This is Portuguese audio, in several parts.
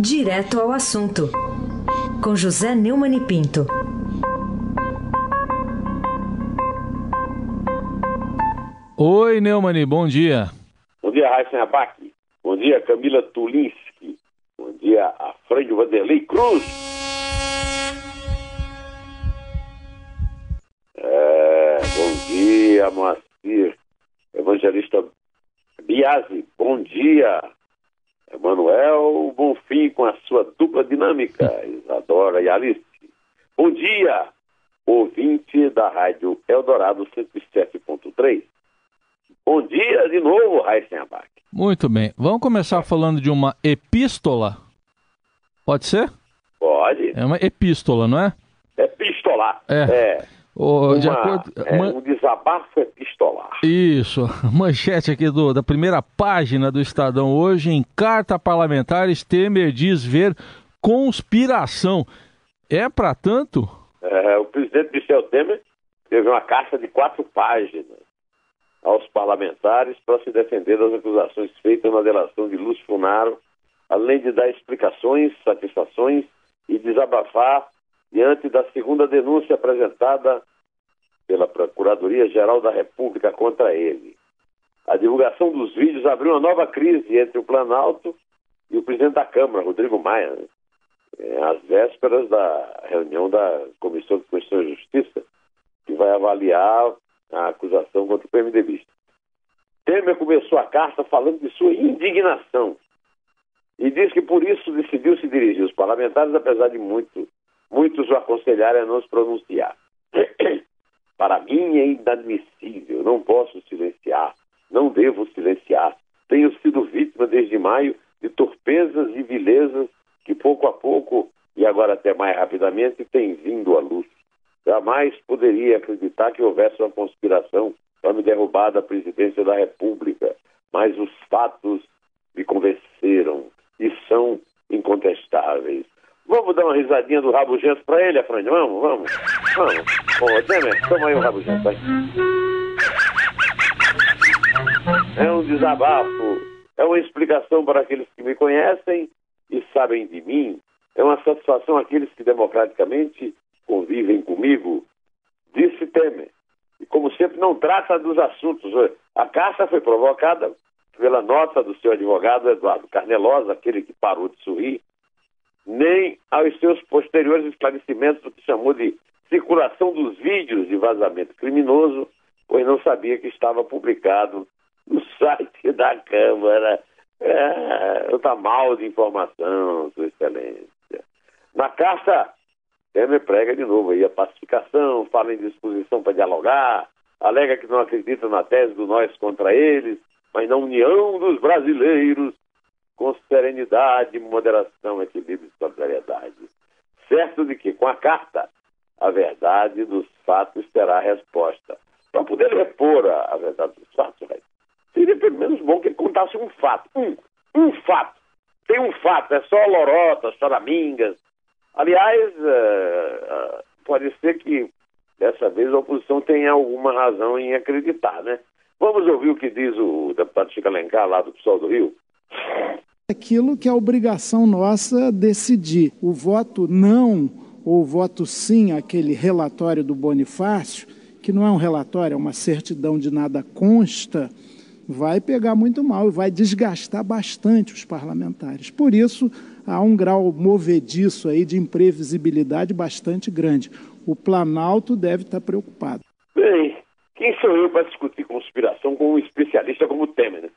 Direto ao assunto, com José Neumann e Pinto. Oi, Neumani, bom dia. Bom dia, Raíssa Abac. Bom dia, Camila Tulinski. Bom dia, a Frank Vanderlei Cruz. É, bom dia, Moacir. Evangelista Biasi, bom dia. Emanuel Bonfim com a sua dupla dinâmica, Isadora e Alice. Bom dia, ouvinte da Rádio Eldorado 107.3. Bom dia de novo, Raíssen Abac. Muito bem. Vamos começar falando de uma epístola? Pode ser? Pode. É uma epístola, não é? Epistolar. É. é. O, Uma, de acordo, é, man- Um desabafo epistolar. Isso, manchete aqui do, da primeira página do Estadão hoje, em carta parlamentares, Temer diz ver conspiração. É para tanto? É, o presidente Michel Temer teve uma carta de quatro páginas aos parlamentares para se defender das acusações feitas na delação de Lúcio Funaro, além de dar explicações, satisfações e desabafar diante da segunda denúncia apresentada pela Procuradoria-Geral da República contra ele. A divulgação dos vídeos abriu uma nova crise entre o Planalto e o presidente da Câmara, Rodrigo Maia, né? É, às vésperas da reunião da Comissão de Constituição e Justiça, que vai avaliar a acusação contra o PMDBista. Temer começou a carta falando de sua indignação e diz que por isso decidiu se dirigir aos parlamentares, apesar de muito, muitos o aconselharem a não se pronunciar. Para mim é inadmissível, não posso silenciar, não devo silenciar. Tenho sido vítima desde maio de torpezas e vilezas que pouco a pouco, e agora até mais rapidamente, têm vindo à luz. Jamais poderia acreditar que houvesse uma conspiração para me derrubar da presidência da República, mas os fatos me convenceram e são incontestáveis. Vamos dar uma risadinha do rabugento para ele, Afrânio? Vamos, vamos, vamos. Ô, Temer, toma aí o rabugento, vai. É um desabafo, é uma explicação para aqueles que me conhecem e sabem de mim, é uma satisfação àqueles que democraticamente convivem comigo, disse Temer. E como sempre, não trata dos assuntos. A caça foi provocada pela nota do seu advogado Eduardo Carnelosa, aquele que parou de sorrir, nem aos seus posteriores esclarecimentos do que chamou de circulação dos vídeos de vazamento criminoso, pois não sabia que estava publicado no site da Câmara. É, está mal de informação, Sua Excelência. Na carta, Temer prega de novo aí a pacificação, fala em disposição para dialogar, alega que não acredita na tese do nós contra eles, mas na união dos brasileiros com serenidade, moderação, equilíbrio e solidariedade. Certo de que, com a carta, a verdade dos fatos terá resposta. Para poder repor a, a verdade dos fatos, seria pelo menos bom que ele contasse um fato. Um, um fato. Tem um fato, é só lorotas, choramingas. Aliás, eh, eh, pode ser que dessa vez a oposição tenha alguma razão em acreditar, né? Vamos ouvir o que diz o deputado Chico Alencar, lá do PSOL do Rio. Aquilo que é obrigação nossa decidir. O voto não ou o voto sim àquele relatório do Bonifácio, que não é um relatório, é uma certidão de nada consta, vai pegar muito mal e vai desgastar bastante os parlamentares. Por isso, há um grau movediço aí de imprevisibilidade bastante grande. O Planalto deve estar preocupado. Bem, quem sou eu para discutir conspiração com um especialista como o Temer, né?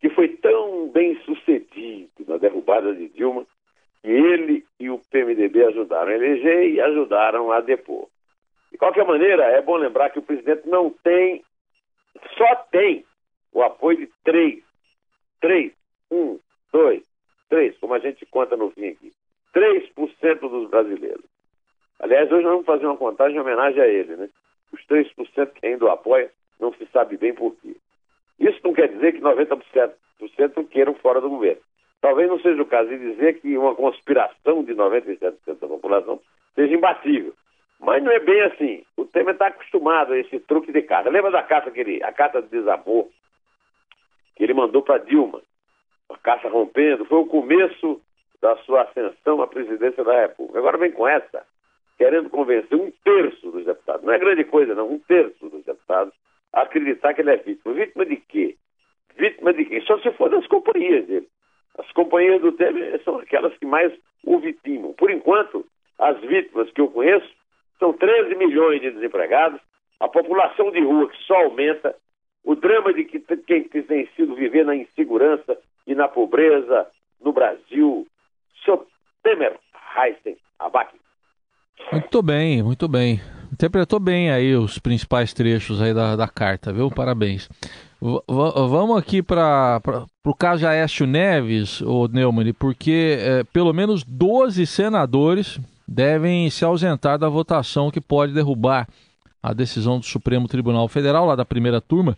Que foi tão bem sucedido na derrubada de Dilma que ele e o PMDB ajudaram a eleger e ajudaram a depor. De qualquer maneira, é bom lembrar que o presidente não tem, só tem o apoio de três, três, um, dois, três, como a gente conta no fim aqui, 3% dos brasileiros. Aliás, hoje nós vamos fazer uma contagem em homenagem a ele, né? Os 3% que ainda o apoia, não se sabe bem por quê. Isso não quer dizer que 90% queiram fora do governo. Talvez não seja o caso de dizer que uma conspiração de 97% da população seja imbatível. Mas não é bem assim. O Temer está acostumado a esse truque de carta. Lembra da carta que ele, a carta de desamor que ele mandou para Dilma? Uma caça rompendo, foi o começo da sua ascensão à presidência da República. Agora vem com essa, querendo convencer um terço dos deputados, não é grande coisa não, um terço dos deputados, a acreditar que ele é vítima. Vítima de quê? Vítima de quê? Só se for das companhias dele. As companhias do Temer são aquelas que mais o vitimam. Por enquanto, as vítimas que eu conheço são 13 milhões de desempregados, a população de rua que só aumenta, o drama de que, quem tem sido viver na insegurança e na pobreza no Brasil. Sr. Temer Heisen Abac. Muito bem, muito bem. Interpretou bem aí os principais trechos aí da, da carta, viu? Parabéns. V vamos aqui para o caso de Aécio Neves, o Neumann, porque é, pelo menos 12 senadores devem se ausentar da votação que pode derrubar a decisão do Supremo Tribunal Federal, lá da primeira turma,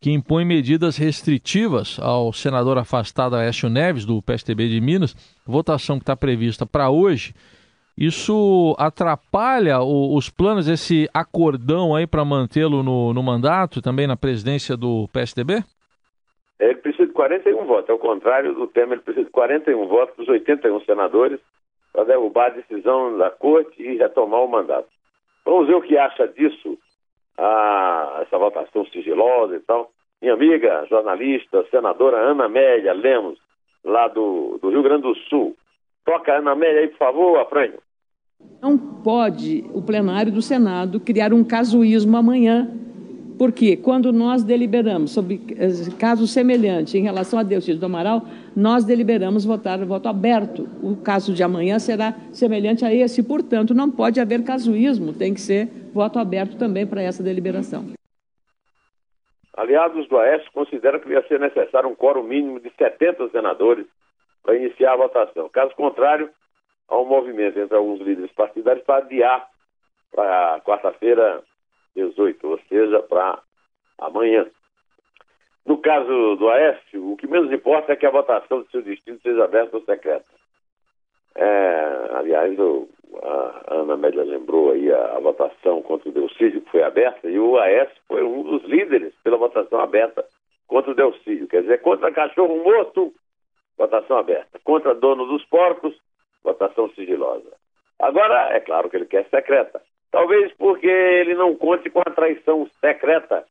que impõe medidas restritivas ao senador afastado Aécio Neves, do PSTB de Minas, votação que está prevista para hoje. Isso atrapalha o, os planos, esse acordão aí para mantê-lo no, no mandato, também na presidência do PSDB? Ele precisa de 41 votos, ao contrário do Temer, ele precisa de 41 votos dos 81 senadores para derrubar a decisão da corte e retomar o mandato. Vamos ver o que acha disso, a, essa votação sigilosa e tal. Minha amiga, jornalista, senadora Ana Amélia Lemos, lá do, do Rio Grande do Sul. Toca Ana Amélia aí, por favor, Afrânio. Não pode o plenário do Senado criar um casuísmo amanhã, porque quando nós deliberamos sobre eh, casos semelhantes em relação a Deus do Amaral, nós deliberamos votar voto aberto. O caso de amanhã será semelhante a esse, portanto, não pode haver casuísmo, tem que ser voto aberto também para essa deliberação. Aliados do Aécio consideram que ia ser necessário um quórum mínimo de 70 senadores para iniciar a votação. Caso contrário, há um movimento entre alguns líderes partidários para adiar para quarta-feira, 18, ou seja, para amanhã. No caso do Aécio, o que menos importa é que a votação de seu destino seja aberta ou secreta. É, aliás, o, a Ana Amélia lembrou aí a, a, votação contra o Delcídio, que foi aberta, e o Aécio foi um dos líderes pela votação aberta contra o Delcídio. Quer dizer, contra cachorro morto, votação aberta. Contra dono dos porcos, votação sigilosa. Agora, é claro que ele quer secreta. Talvez porque ele não conte com a traição secreta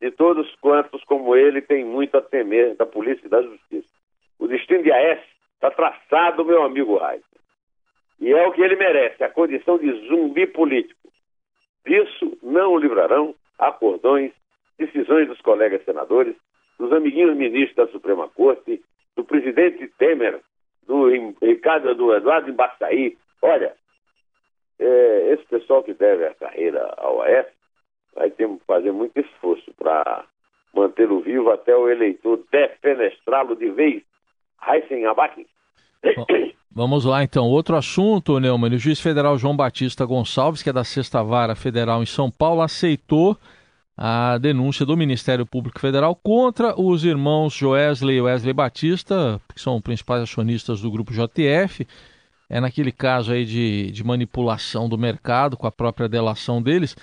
de todos quantos, como ele, tem muito a temer da polícia e da justiça. O destino de Aécio está traçado, meu amigo Reis. E é o que ele merece, a condição de zumbi político. Disso não o livrarão acordões, decisões dos colegas senadores, dos amiguinhos ministros da Suprema Corte, do presidente Temer, do Ricardo do Eduardo Embaçaí. Olha, é, esse pessoal que deve a carreira ao AF vai ter que fazer muito esforço para mantê-lo vivo até o eleitor defenestrá-lo de vez. Heisen Abac. Vamos lá então. Outro assunto, Neumann. O juiz federal João Batista Gonçalves, que é da Sexta Vara Federal em São Paulo, aceitou a denúncia do Ministério Público Federal contra os irmãos Joesley e Wesley Batista, que são principais acionistas do grupo JTF. É naquele caso aí de, de manipulação do mercado com a própria delação deles.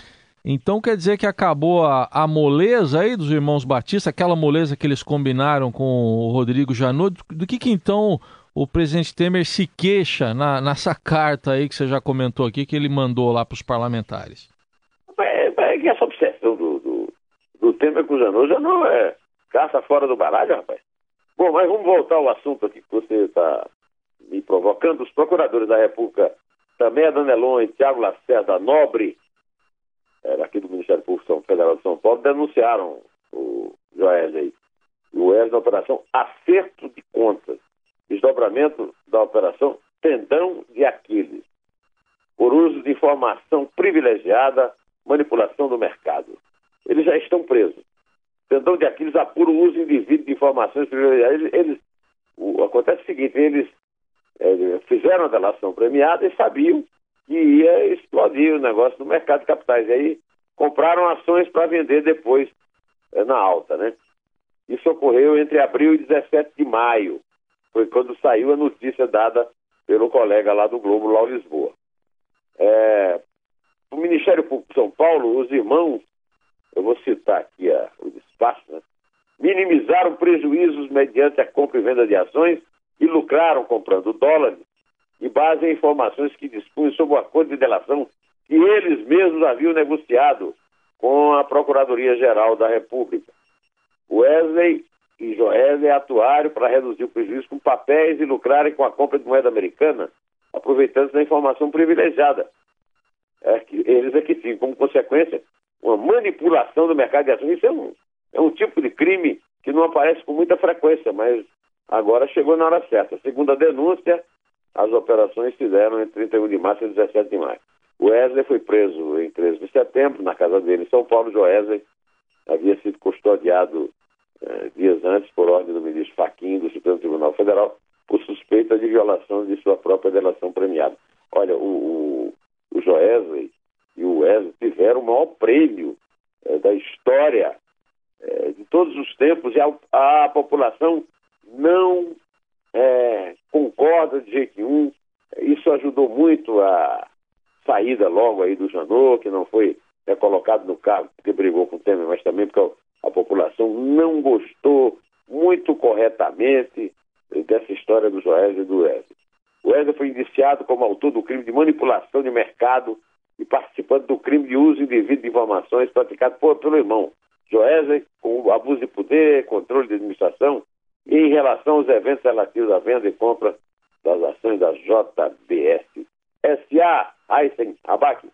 Então quer dizer que acabou a, a moleza aí dos irmãos Batista, aquela moleza que eles combinaram com o Rodrigo Janot. Do, do que, que então o presidente Temer se queixa na, nessa carta aí que você já comentou aqui, que ele mandou lá para os parlamentares? É, é essa obsessão do, do Temer com o Janot. Janot é caça fora do baralho, rapaz. Bom, mas vamos voltar ao assunto aqui que você está me provocando. Os procuradores da República, também a Danelon e Tiago Lacerda Nobre, é, aqui do Ministério Público Federal de São Paulo, denunciaram o Joel aí. O Joel na operação Acerto de Contas, desdobramento da operação Tendão de Aquiles, por uso de informação privilegiada, manipulação do mercado eles já estão presos. Tendão de Aquiles apura o uso indevido de informações privilegiadas. Eles, o, acontece o seguinte, eles é, fizeram a delação premiada e sabiam que ia explodir o negócio no mercado de capitais. E aí compraram ações para vender depois é, na alta, né? Isso ocorreu entre abril e 17 de maio. Foi quando saiu a notícia dada pelo colega lá do Globo, lá em Lisboa. É, o Ministério Público de São Paulo, os irmãos eu vou citar aqui a, o despacho, né? minimizaram prejuízos mediante a compra e venda de ações e lucraram comprando dólares, e base em informações que dispunham sobre o acordo de delação que eles mesmos haviam negociado com a Procuradoria-Geral da República. Wesley e Joesley atuaram para reduzir o prejuízo com papéis e lucrarem com a compra de moeda americana, aproveitando da informação privilegiada. É que, eles é que tinham como consequência uma manipulação do mercado de ações. Isso é um, é um tipo de crime que não aparece com muita frequência, mas agora chegou na hora certa. Segundo a denúncia, as operações se deram entre 31 de março e 17 de maio. O Wesley foi preso em 13 de setembro, na casa dele em São Paulo. Joesley havia sido custodiado eh, dias antes por ordem do ministro Faquim do Supremo Tribunal Federal por suspeita de violação de sua própria delação premiada. Olha, o, o, o Joesley tiveram o maior prêmio eh, da história eh, de todos os tempos e a, a população não concorda de jeito nenhum. Isso ajudou muito a saída logo aí do Janot, que não foi é, colocado no cargo porque brigou com o Temer, mas também porque a, população não gostou muito corretamente dessa história do Joés e do Wesley. O Wesley foi indiciado como autor do crime de manipulação de mercado e participante do crime de uso indevido de informações praticado por, pelo irmão Joesley, com abuso de poder, controle de administração e em relação aos eventos relativos à venda e compra das ações da JBS. SA Aysen Abac.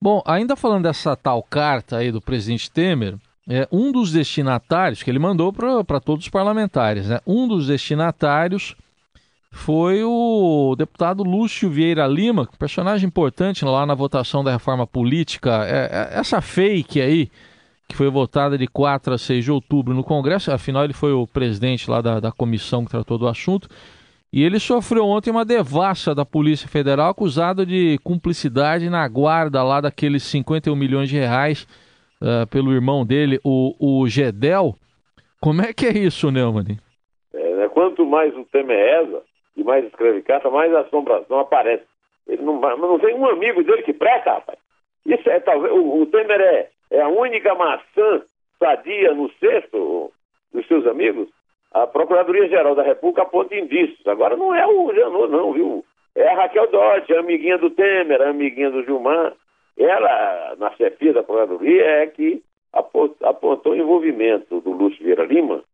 Bom, ainda falando dessa tal carta aí do presidente Temer, é, um dos destinatários, que ele mandou para todos os parlamentares, né? Um dos destinatários foi o deputado Lúcio Vieira Lima, personagem importante lá na votação da reforma política. É, é, essa fake aí, que foi votada de 4 a 6 de outubro no Congresso, afinal ele foi o presidente lá da, da comissão que tratou do assunto. E ele sofreu ontem uma devassa da Polícia Federal acusado de cumplicidade na guarda lá daqueles 51 milhões de reais uh, pelo irmão dele, o, o Gedel. Como é que é isso, Neumann? É, né, quanto mais o Temer reza e mais escreve carta, mais assombração aparece. Ele não, não tem um amigo dele que presta, rapaz. Isso é talvez. O, o Temer é, é a única maçã sadia no cesto dos seus amigos a Procuradoria-Geral da República aponta indícios. Agora não é o Janot, não, viu? É a Raquel Dodge, amiguinha do Temer, amiguinha do Gilmar. Ela, na chefia da Procuradoria, é que apontou o envolvimento do Lúcio Vieira Lima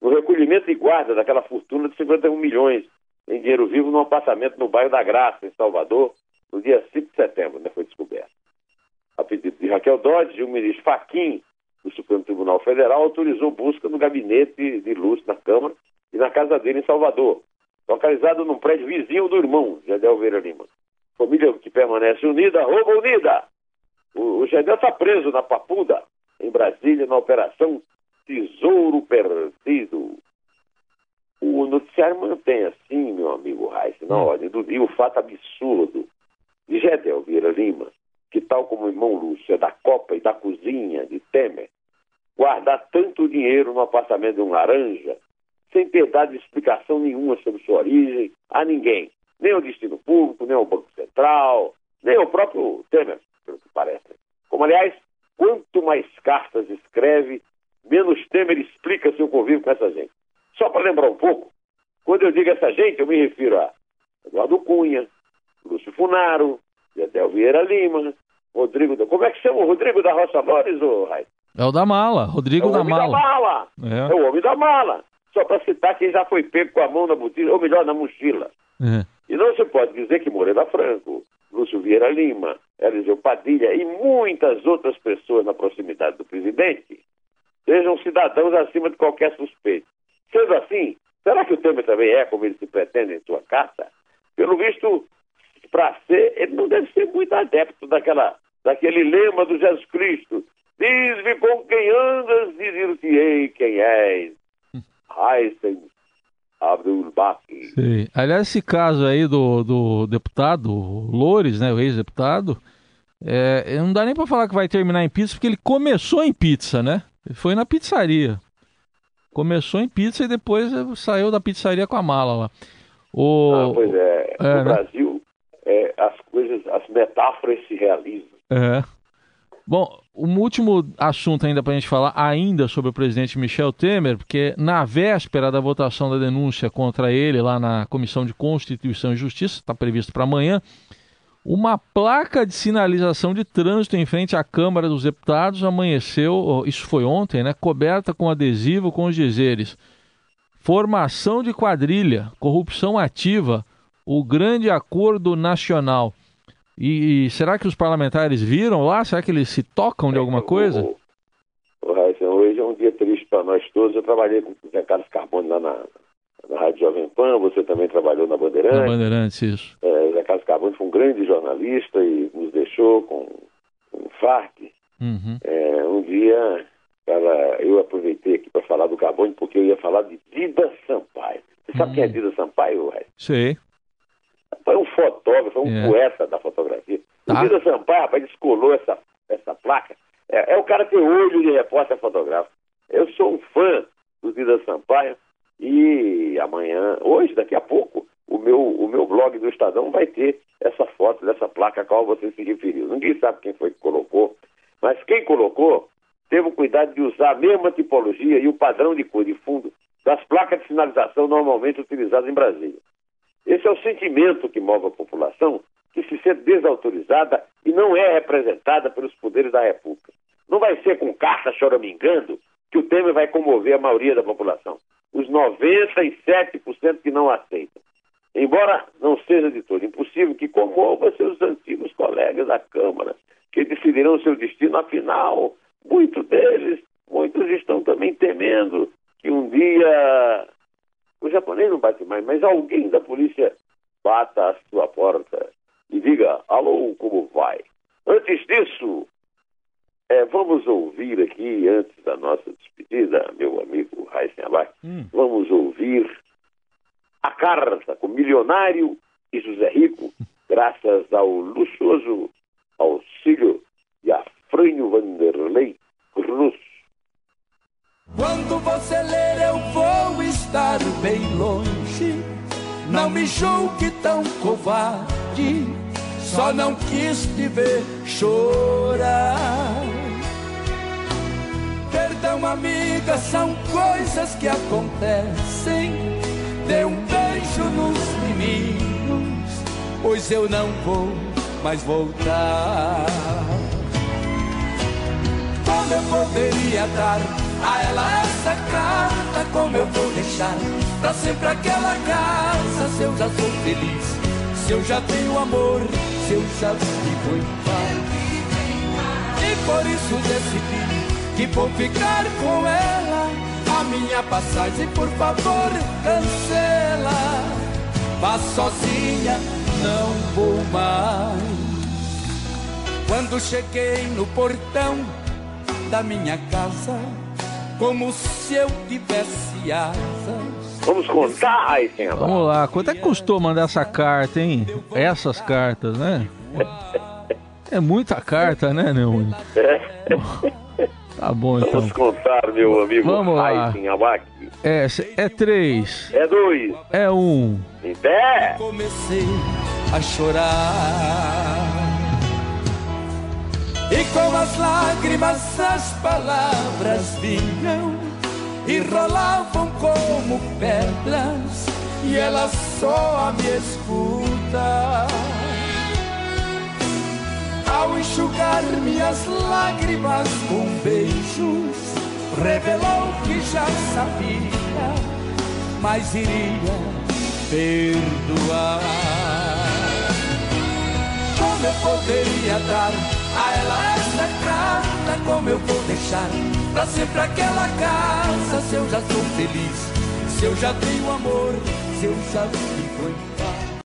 no recolhimento e guarda daquela fortuna de 51 milhões em dinheiro vivo num apartamento no bairro da Graça, em Salvador, no dia 5 de setembro, né, foi descoberto. A pedido de Raquel Dodge, o ministro Faquim do Supremo Tribunal Federal autorizou busca no gabinete de Lúcio na Câmara e na casa dele em Salvador, localizado num prédio vizinho do irmão, Gedel Veira Lima. Família que permanece unida, rouba unida. O, Gedel está preso na Papuda, em Brasília, na operação Tesouro Perdido. O noticiário mantém assim, meu amigo Reis, na hum. ordem do dia, o fato absurdo de Gedel Vieira Lima, que tal como o irmão Lúcio é da Copa e da Cozinha de Temer, guardar tanto dinheiro no apartamento de um laranja, sem ter dado explicação nenhuma sobre sua origem a ninguém, nem ao destino público, nem ao Banco Central, nem ao próprio Temer, pelo que parece. Como, aliás, quanto mais cartas escreve, menos Temer explica seu convívio com essa gente. Só para lembrar um pouco, quando eu digo essa gente, eu me refiro a Eduardo Cunha, Lúcio Funaro, Zé Vieira Lima, Rodrigo da... Como é que chama o Rodrigo da Roça Flores, ô Rai? É o da mala, Rodrigo é da mala. da mala. É. é. o homem da mala. Só para citar quem já foi pego com a mão na botija, ou melhor, na mochila. É. E não se pode dizer que Moreira Franco, Lúcio Vieira Lima, Eliseu Padilha e muitas outras pessoas na proximidade do presidente sejam cidadãos acima de qualquer suspeito. Sendo assim, será que o Temer também é como ele se pretende em sua carta? Pelo visto, para ser, ele não deve ser muito adepto daquela, daquele lema do Jesus Cristo. Diz-me com quem andas dir-te-ei quem és. Heisen Abdul Baki. Aliás, esse caso aí do, do deputado Loures, né, o ex-deputado, é, não dá nem para falar que vai terminar em pizza, porque ele começou em pizza, né? Foi na pizzaria. Começou em pizza e depois saiu da pizzaria com a mala lá. O... Ah, pois é. é no né? Brasil, é, as coisas, as metáforas se realizam. É. Bom, um último assunto ainda para a gente falar, ainda sobre o presidente Michel Temer, porque na véspera da votação da denúncia contra ele, lá na Comissão de Constituição e Justiça, está previsto para amanhã, uma placa de sinalização de trânsito em frente à Câmara dos Deputados amanheceu, isso foi ontem, né, coberta com adesivo com os dizeres Formação de quadrilha, corrupção ativa, o grande acordo nacional. E, e, será que os parlamentares viram lá? Será que eles se tocam de alguma coisa? O, o, o hoje é um dia triste para nós todos. Eu trabalhei com o Zé Carlos Carbone lá na, na Rádio Jovem Pan, você também trabalhou na Bandeirantes. Na Bandeirantes, isso. É, Zé Carlos Carbone foi um grande jornalista e nos deixou com um infarto. Uhum. É, um dia eu aproveitei aqui para falar do Carbone porque eu ia falar de Dida Sampaio. Você sabe hum. quem é Dida Sampaio, Rai? Sei. Foi um fotógrafo, um É. poeta da fotografia. Tá. O Dida Sampaio, rapaz, descolou essa, essa placa. É, é o cara que tem olho de repórter fotográfico. Eu sou um fã do Dida Sampaio e amanhã, hoje, daqui a pouco, o meu, o meu blog do Estadão vai ter essa foto dessa placa a qual você se referiu. Ninguém sabe quem foi que colocou, mas quem colocou teve o cuidado de usar a mesma tipologia e o padrão de cor de fundo das placas de sinalização normalmente utilizadas em Brasília. Esse é o sentimento que move a população, que se sente desautorizada e não é representada pelos poderes da República. Não vai ser com carta choramingando que o Temer vai comover a maioria da população. Os 97% que não aceitam. Embora não seja de todo impossível que comova seus antigos colegas da Câmara, que decidirão seu destino, afinal, muitos deles, muitos estão também temendo que um dia o japonês não bate mais, mas alguém da polícia bata a sua porta e diga, alô, como vai? Antes disso, vamos ouvir aqui, antes da nossa despedida, meu amigo Raíssen Abac, Hum. vamos ouvir a carta com Milionário e José Rico, graças ao luxuoso auxílio de Afrânio Vanderlei Cruz. Quando você ler, eu vou estar bem longe. Não me julgue tão covarde, só não quis te ver chorar. Perdão, amiga, são coisas que acontecem. Dê um beijo nos meninos, pois eu não vou mais voltar. Como eu poderia dar a ela essa carta? Como eu vou deixar pra sempre aquela casa? Se eu já sou feliz, se eu já tenho amor, se eu já vivo em paz. E por isso decidi que vou ficar com ela. A minha passagem, por favor, cancela. Vá sozinha, não vou mais. Quando cheguei no portão da minha casa, como se eu tivesse asas. Vamos contar, Abac. Vamos lá, quanto é que custou mandar essa carta, hein? Essas cartas, né? É muita carta, né, Neumann? Tá bom, então. Vamos contar, meu amigo Vamos lá. É, é três, É dois, é um. em pé. comecei a chorar. E com as lágrimas as palavras vinham e rolavam como pedras, e ela só me escuta. Ao enxugar minhas lágrimas com beijos, revelou que já sabia, mas iria perdoar. Como eu poderia dar a ela essa carta? Como eu vou deixar pra sempre aquela casa? Se eu já sou feliz, se eu já tenho amor, se eu já vivo em